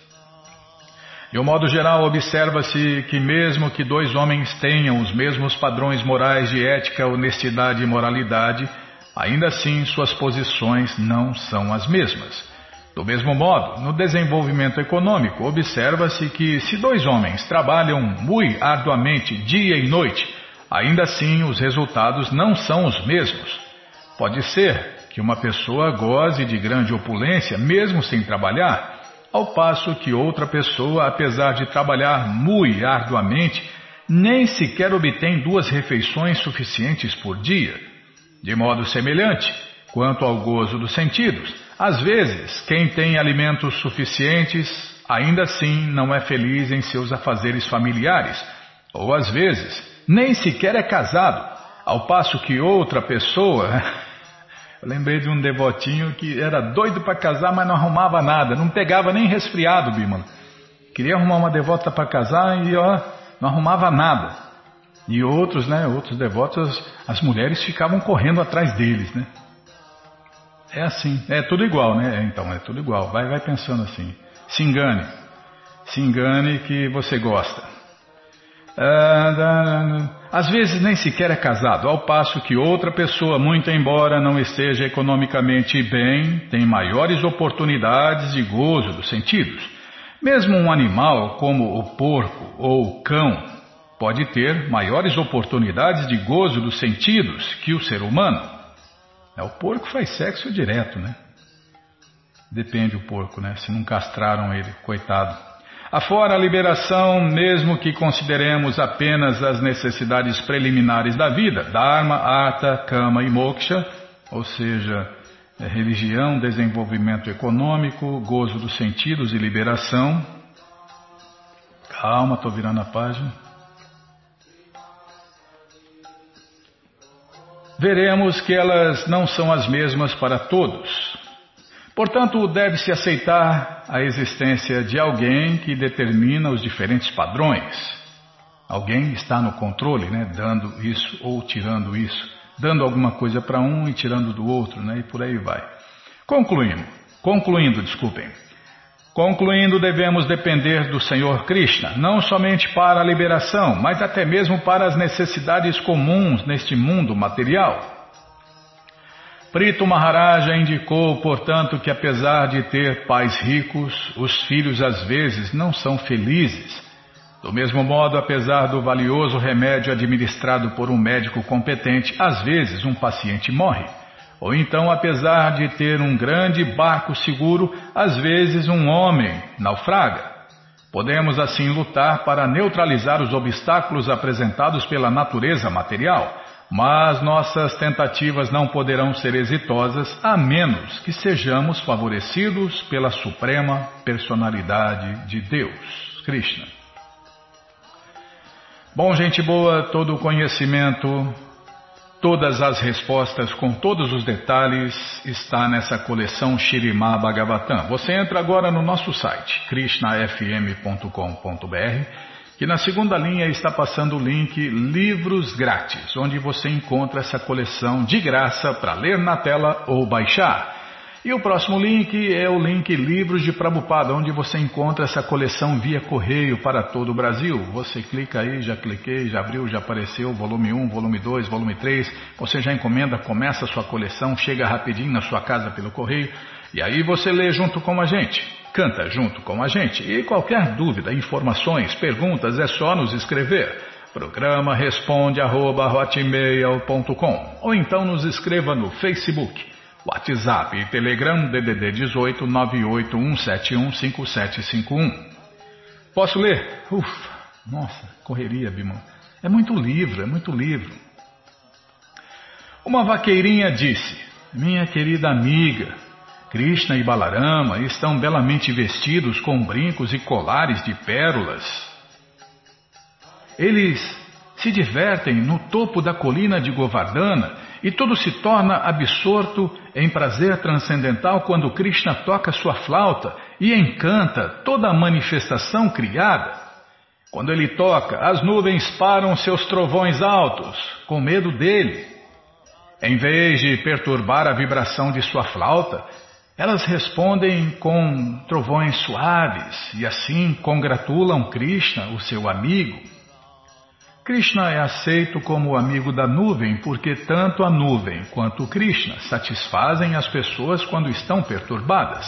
De um modo geral, observa-se que, mesmo que dois homens tenham os mesmos padrões morais de ética, honestidade e moralidade, ainda assim suas posições não são as mesmas. Do mesmo modo, no desenvolvimento econômico, observa-se que se dois homens trabalham muito arduamente dia e noite, ainda assim os resultados não são os mesmos. Pode ser que uma pessoa goze de grande opulência mesmo sem trabalhar, ao passo que outra pessoa, apesar de trabalhar muito arduamente, nem sequer obtém duas refeições suficientes por dia. De modo semelhante, quanto ao gozo dos sentidos, às vezes, quem tem alimentos suficientes ainda assim não é feliz em seus afazeres familiares, ou às vezes nem sequer é casado, ao passo que outra pessoa. Eu lembrei de um devotinho que era doido para casar, mas não arrumava nada, não pegava nem resfriado, Bimala. Queria arrumar uma devota para casar e ó, não arrumava nada. E outros, né, outros devotos, as mulheres ficavam correndo atrás deles, né? É assim, é tudo igual, né? Então, é tudo igual. Vai, vai pensando assim. Se engane. Se engane que você gosta. Ah, às vezes nem sequer é casado, ao passo que outra pessoa, muito embora não esteja economicamente bem, tem maiores oportunidades de gozo dos sentidos. Mesmo um animal como o porco ou o cão pode ter maiores oportunidades de gozo dos sentidos que o ser humano. É, o porco faz sexo direto, né? Depende o porco, né? Se não castraram ele, coitado. Afora a liberação, mesmo que consideremos apenas as necessidades preliminares da vida, Dharma, Artha, Kama e Moksha, ou seja, é religião, desenvolvimento econômico, gozo dos sentidos e liberação. Calma, estou virando a página. Veremos que elas não são as mesmas para todos. Portanto, deve-se aceitar a existência de alguém que determina os diferentes padrões. Alguém está no controle, né, dando isso ou tirando isso, dando alguma coisa para um e tirando do outro, né, e por aí vai. Concluindo, concluindo, desculpem. Concluindo, devemos depender do Senhor Krishna, não somente para a liberação, mas até mesmo para as necessidades comuns neste mundo material. Prito Maharaja indicou, portanto, que apesar de ter pais ricos, os filhos às vezes não são felizes. Do mesmo modo, apesar do valioso remédio administrado por um médico competente, às vezes um paciente morre. Ou então, apesar de ter um grande barco seguro, às vezes um homem naufraga. Podemos assim lutar para neutralizar os obstáculos apresentados pela natureza material, mas nossas tentativas não poderão ser exitosas a menos que sejamos favorecidos pela Suprema Personalidade de Deus. Krishna. Bom, gente boa, todo o conhecimento, todas as respostas com todos os detalhes está nessa coleção Shirimá Bhagavatam. Você entra agora no nosso site krishnafm.com.br que na segunda linha está passando o link Livros Grátis, onde você encontra essa coleção de graça para ler na tela ou baixar. E o próximo link é o link Livros de Prabupada, onde você encontra essa coleção via correio para todo o Brasil. Você clica aí, já cliquei, já abriu, já apareceu, volume 1, volume 2, volume 3. Você já encomenda, começa a sua coleção, chega rapidinho na sua casa pelo correio. E aí você lê junto com a gente, canta junto com a gente. E qualquer dúvida, informações, perguntas, é só nos escrever. Programa responde arroba, ou então nos escreva no Facebook WhatsApp e Telegram DDD 18 981715751. Posso ler? Ufa, nossa, correria, Bimão. É muito livro, é muito livro. Uma vaqueirinha disse: Minha querida amiga, Krishna e Balarama estão belamente vestidos com brincos e colares de pérolas. Eles se divertem no topo da colina de Govardhana e tudo se torna absorto em prazer transcendental quando Krishna toca sua flauta e encanta toda a manifestação criada. Quando ele toca, as nuvens param seus trovões altos, com medo dele. Em vez de perturbar a vibração de sua flauta, elas respondem com trovões suaves e assim congratulam Krishna, o seu amigo. Krishna é aceito como o amigo da nuvem porque tanto a nuvem quanto Krishna satisfazem as pessoas quando estão perturbadas.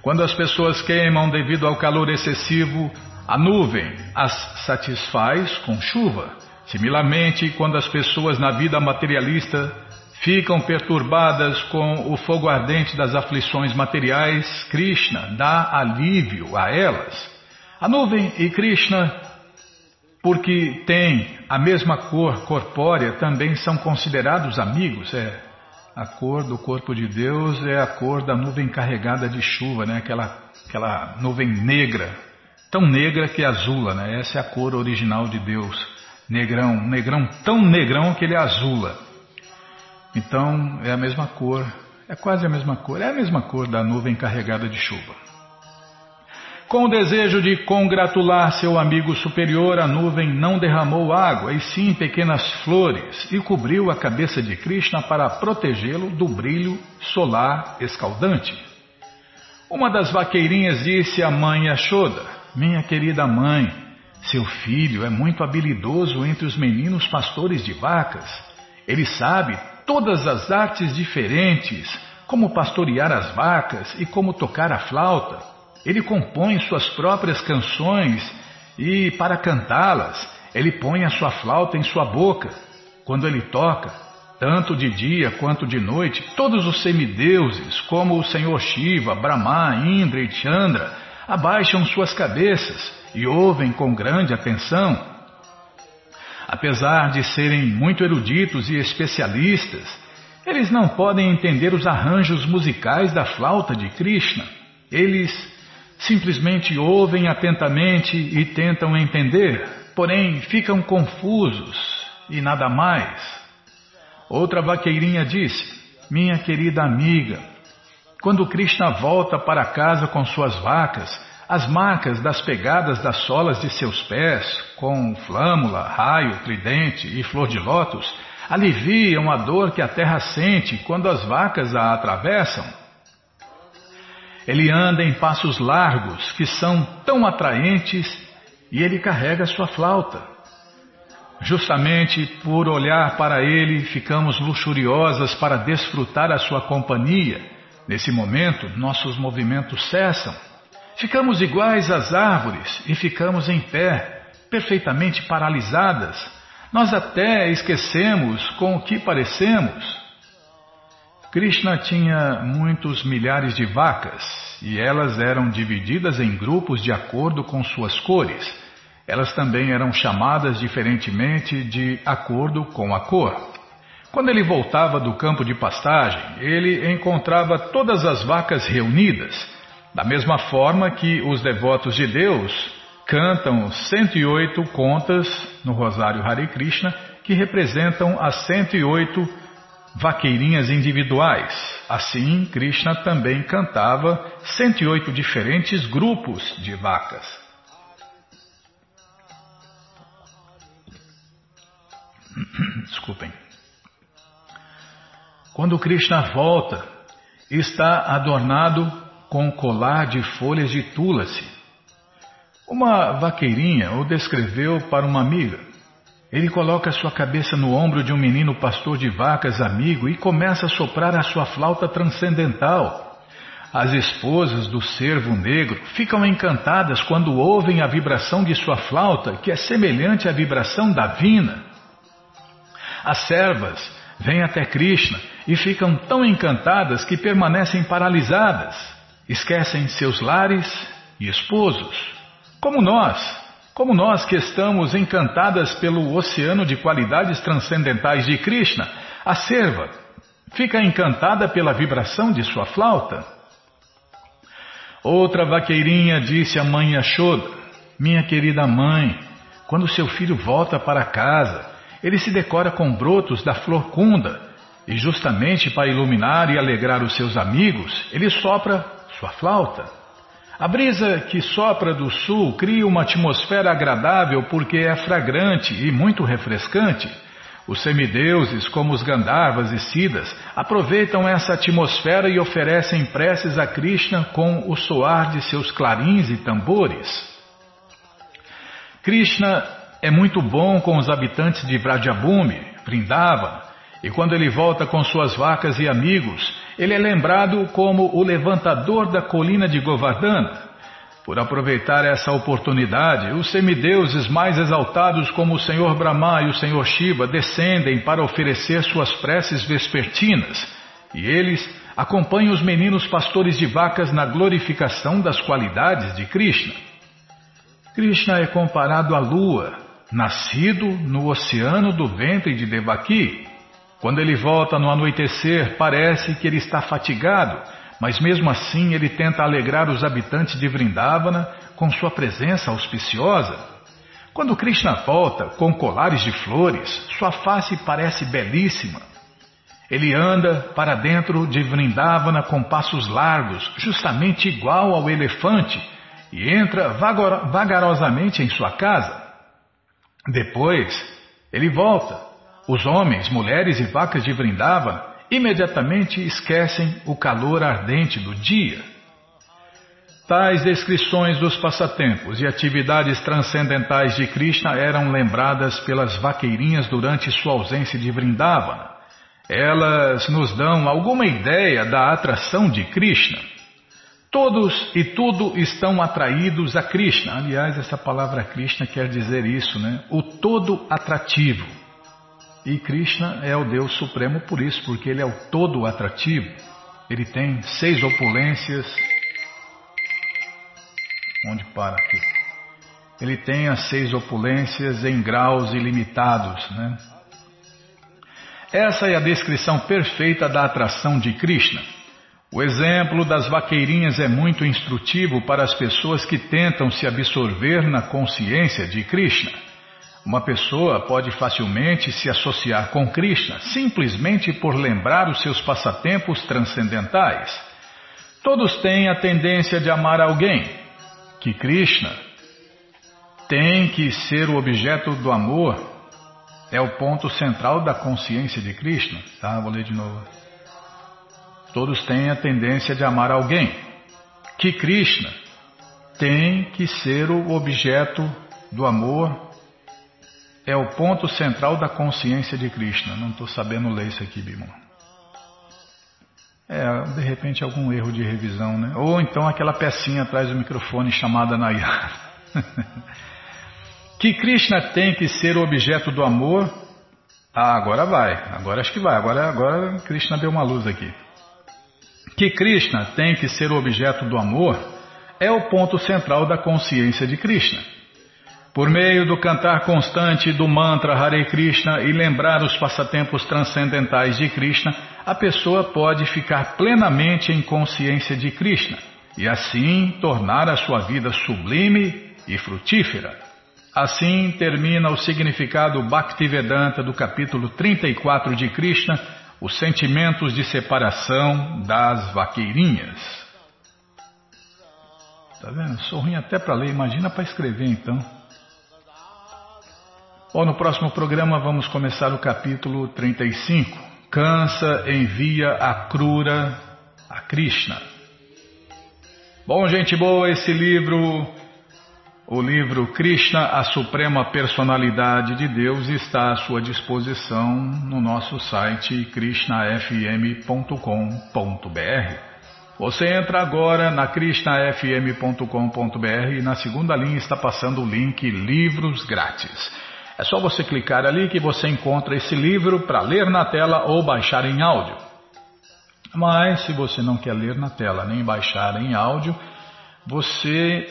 Quando as pessoas queimam devido ao calor excessivo, a nuvem as satisfaz com chuva. Similarmente, quando as pessoas na vida materialista ficam perturbadas com o fogo ardente das aflições materiais, Krishna dá alívio a elas. A nuvem e Krishna porque têm a mesma cor corpórea, também são considerados amigos. É, a cor do corpo de Deus é a cor da nuvem carregada de chuva, né? aquela, aquela nuvem negra, tão negra que azula, né? essa é a cor original de Deus. Negrão, negrão tão negrão que ele azula. Então é a mesma cor, é quase a mesma cor, é a mesma cor da nuvem carregada de chuva. Com o desejo de congratular seu amigo superior, a nuvem não derramou água, e sim pequenas flores, e cobriu a cabeça de Krishna para protegê-lo do brilho solar escaldante. Uma das vaqueirinhas disse à mãe Ashoda: Minha querida mãe, seu filho é muito habilidoso entre os meninos pastores de vacas. Ele sabe todas as artes diferentes, como pastorear as vacas e como tocar a flauta. Ele compõe suas próprias canções e, para cantá-las, ele põe a sua flauta em sua boca. Quando ele toca, tanto de dia quanto de noite, todos os semideuses, como o Senhor Shiva, Brahma, Indra e Chandra, abaixam suas cabeças e ouvem com grande atenção. Apesar de serem muito eruditos e especialistas, eles não podem entender os arranjos musicais da flauta de Krishna. Eles simplesmente ouvem atentamente e tentam entender, porém ficam confusos e nada mais. Outra vaqueirinha disse: Minha querida amiga, quando Krishna volta para casa com suas vacas, as marcas das pegadas das solas de seus pés, com flâmula, raio, tridente e flor de lótus, aliviam a dor que a terra sente quando as vacas a atravessam. Ele anda em passos largos que são tão atraentes e ele carrega sua flauta. Justamente por olhar para ele, ficamos luxuriosas para desfrutar a sua companhia. Nesse momento, nossos movimentos cessam. Ficamos iguais às árvores e ficamos em pé, perfeitamente paralisadas. Nós até esquecemos com o que parecemos. Krishna tinha muitos milhares de vacas e elas eram divididas em grupos de acordo com suas cores. Elas também eram chamadas diferentemente de acordo com a cor. Quando ele voltava do campo de pastagem, ele encontrava todas as vacas reunidas. Da mesma forma que os devotos de Deus cantam 108 contas no Rosário Hare Krishna, que representam as 108 vaqueirinhas individuais. Assim, Krishna também cantava 108 diferentes grupos de vacas. Desculpem. Quando Krishna volta, está adornado com um colar de folhas de tulasi. Uma vaqueirinha o descreveu para uma amiga. Ele coloca sua cabeça no ombro de um menino pastor de vacas amigo e começa a soprar a sua flauta transcendental. As esposas do servo negro ficam encantadas quando ouvem a vibração de sua flauta, que é semelhante à vibração da vina. As servas vêm até Krishna e ficam tão encantadas que permanecem paralisadas, esquecem seus lares e esposos, como nós, como nós que estamos encantadas pelo oceano de qualidades transcendentais de Krishna, a serva fica encantada pela vibração de sua flauta. Outra vaqueirinha disse à mãe Yashoda, minha querida mãe, quando seu filho volta para casa, ele se decora com brotos da flor cunda e justamente para iluminar e alegrar os seus amigos, ele sopra sua flauta. A brisa que sopra do sul cria uma atmosfera agradável porque é fragrante e muito refrescante. Os semideuses, como os Gandharvas e Siddhas, aproveitam essa atmosfera e oferecem preces a Krishna com o soar de seus clarins e tambores. Krishna é muito bom com os habitantes de Vrajabhumi, Vrindavana, e quando ele volta com suas vacas e amigos, ele é lembrado como o levantador da colina de Govardhana. Por aproveitar essa oportunidade, os semideuses mais exaltados como o Senhor Brahma e o Senhor Shiva descendem para oferecer suas preces vespertinas, e eles acompanham os meninos pastores de vacas na glorificação das qualidades de Krishna. Krishna é comparado à lua, nascido no oceano do ventre de Devaki. Quando ele volta no anoitecer, parece que ele está fatigado, mas mesmo assim ele tenta alegrar os habitantes de Vrindavana com sua presença auspiciosa. Quando Krishna volta com colares de flores, sua face parece belíssima. Ele anda para dentro de Vrindavana com passos largos, justamente igual ao elefante, e entra vagarosamente em sua casa. Depois, ele volta. Os homens, mulheres e vacas de Vrindava imediatamente esquecem o calor ardente do dia. Tais descrições dos passatempos e atividades transcendentais de Krishna eram lembradas pelas vaqueirinhas durante sua ausência de Vrindavana. Elas nos dão alguma ideia da atração de Krishna. Todos e tudo estão atraídos a Krishna. Aliás, essa palavra Krishna quer dizer isso, né? O todo atrativo. E Krishna é o Deus Supremo por isso, porque ele é o todo atrativo. Ele tem seis opulências. Onde para aqui? Ele tem as seis opulências em graus ilimitados, né? Essa é a descrição perfeita da atração de Krishna. O exemplo das vaqueirinhas é muito instrutivo para as pessoas que tentam se absorver na consciência de Krishna. Uma pessoa pode facilmente se associar com Krishna simplesmente por lembrar os seus passatempos transcendentais. Todos têm a tendência de amar alguém, que Krishna tem que ser o objeto do amor, é o ponto central da consciência de Krishna. Tá, vou ler de novo. Todos têm a tendência de amar alguém. Que Krishna tem que ser o objeto do amor, é o ponto central da consciência de Krishna. Não estou sabendo ler isso aqui, Bimon. É, de repente algum erro de revisão, né? Ou então aquela pecinha atrás do microfone chamada Nayara. que Krishna tem que ser o objeto do amor. Ah, agora vai. Agora acho que vai. Agora, agora Krishna deu uma luz aqui que Krishna tem que ser o objeto do amor é o ponto central da consciência de Krishna. Por meio do cantar constante do mantra Hare Krishna e lembrar os passatempos transcendentais de Krishna, a pessoa pode ficar plenamente em consciência de Krishna. e assim tornar a sua vida sublime e frutífera. Assim termina o significado Bhaktivedanta do capítulo 34 de Krishna, os sentimentos de separação das vaqueirinhas. Tá vendo? Sou ruim até para ler, imagina para escrever então. Bom, no próximo programa vamos começar o capítulo 35. Cansa envia a Krura a Krishna. Bom, gente boa, esse livro o livro Krishna, a Suprema Personalidade de Deus, está à sua disposição no nosso site krishnafm.com.br. Você entra agora na krishnafm.com.br e na segunda linha está passando o link Livros Grátis. É só você clicar ali que você encontra esse livro para ler na tela ou baixar em áudio. Mas se você não quer ler na tela nem baixar em áudio, você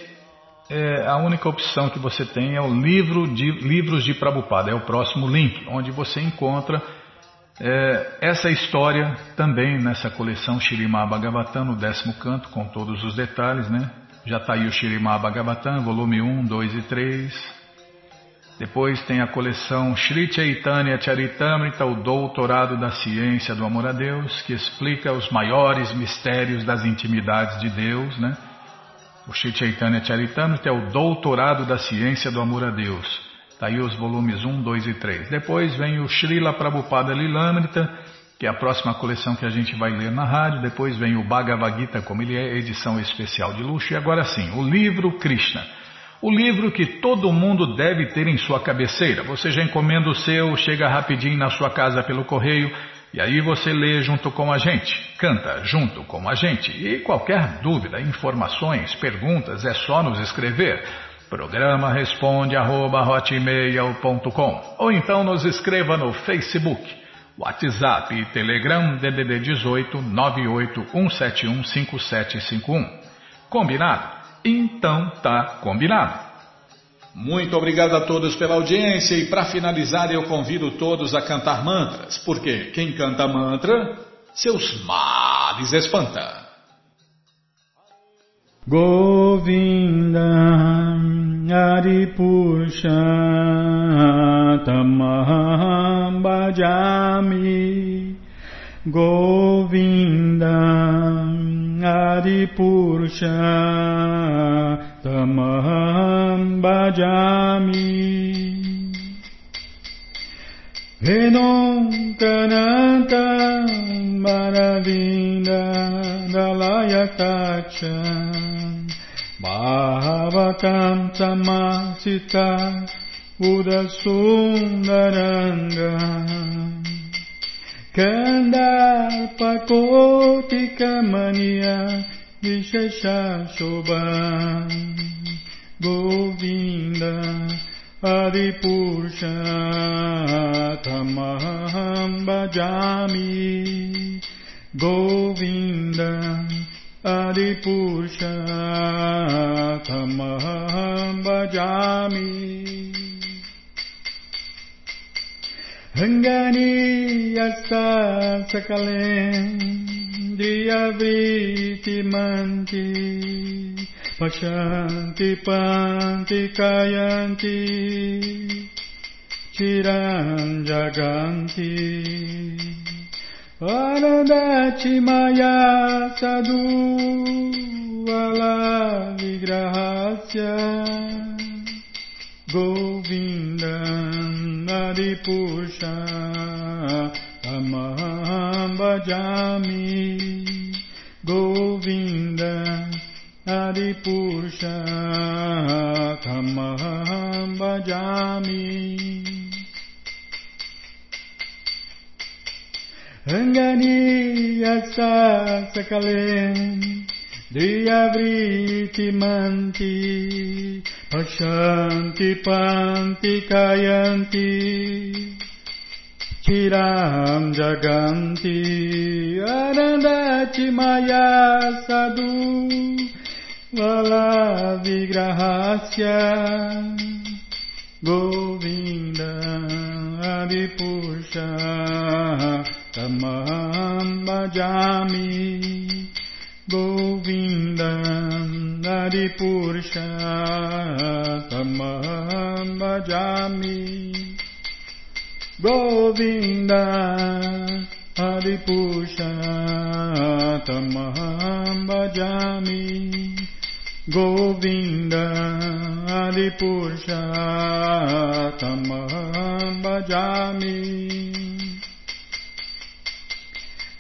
é, a única opção que você tem é o livro de livros de Prabhupada, é o próximo link, onde você encontra é, essa história também nessa coleção Shirimá Bhagavatam, no décimo canto, com todos os detalhes, né? Já está aí o Shirimá Bhagavatam, volume 1, 2 e 3. Depois tem a coleção Sri Chaitanya Charitamrita, o Doutorado da Ciência do Amor a Deus, que explica os maiores mistérios das intimidades de Deus, né? O Sri Chaitanya Charitamrita é o doutorado da ciência do amor a Deus. Está aí os volumes 1, 2 e 3. Depois vem o Srila Prabhupada Lilamrita, que é a próxima coleção que a gente vai ler na rádio. Depois vem o Bhagavad Gita, como ele é, edição especial de luxo. E agora sim, o livro Krishna. O livro que todo mundo deve ter em sua cabeceira. Você já encomenda o seu, chega rapidinho na sua casa pelo correio e aí você lê junto com a gente, canta junto com a gente. E qualquer dúvida, informações, perguntas, é só nos escrever. Programa responde arroba, ou então nos escreva no Facebook, WhatsApp e Telegram DDD 18 981715751. Combinado? Então tá combinado. Muito obrigado a todos pela audiência e para finalizar eu convido todos a cantar mantras, porque quem canta mantra, seus males espanta. Govinda Aripusha Tamaham Bhajami Govinda Aripurusha tamaham bhajami. Venom kananta maravinda dalayatacha Kandarpakotikamaniya Vishesha Shobha Govinda Adipurusha Tamaham Bhajami. Govinda Adipurusha Tamaham Bhajami Rangani Yasa Sakalen Diyavritimanti Pashanti Panti Kayanti Chiran Jaganti. Anandachi Maya Sadhu Ala Vigrahasya Govinda Adipusha Tamaham bhajami Govinda Adipurusha Tamaham bhajami Rangani yasa sakalen Diyavriti manti Pashanti panti kayanti Chiram Jaganti Anandachi Maya Sadhu Vala Vigrahasya Govinda Adipusha Govinda Hari Purushottam Bhajami Govinda Hari Purushottam Bhajami Govinda Hari Purushottam Bhajami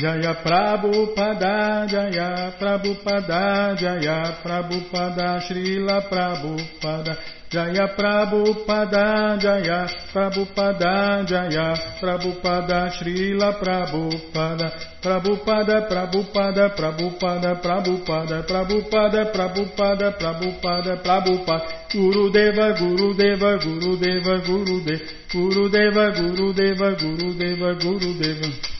Jaya Prabhupada, Jaya Prabhupada, Jaya Prabhupada, Srila Prabhupada, Jaya Prabhupada, Jaya Prabhupada, Jaya Prabhupada, Srila Prabhupada, Prabhupada, Prabhupada, Prabhupada, Prabhupada, Prabhupada, Prabhupada, Prabhupada, Prabhupada, Guru Deva, Guru Deva, Guru Deva, Guru Deva,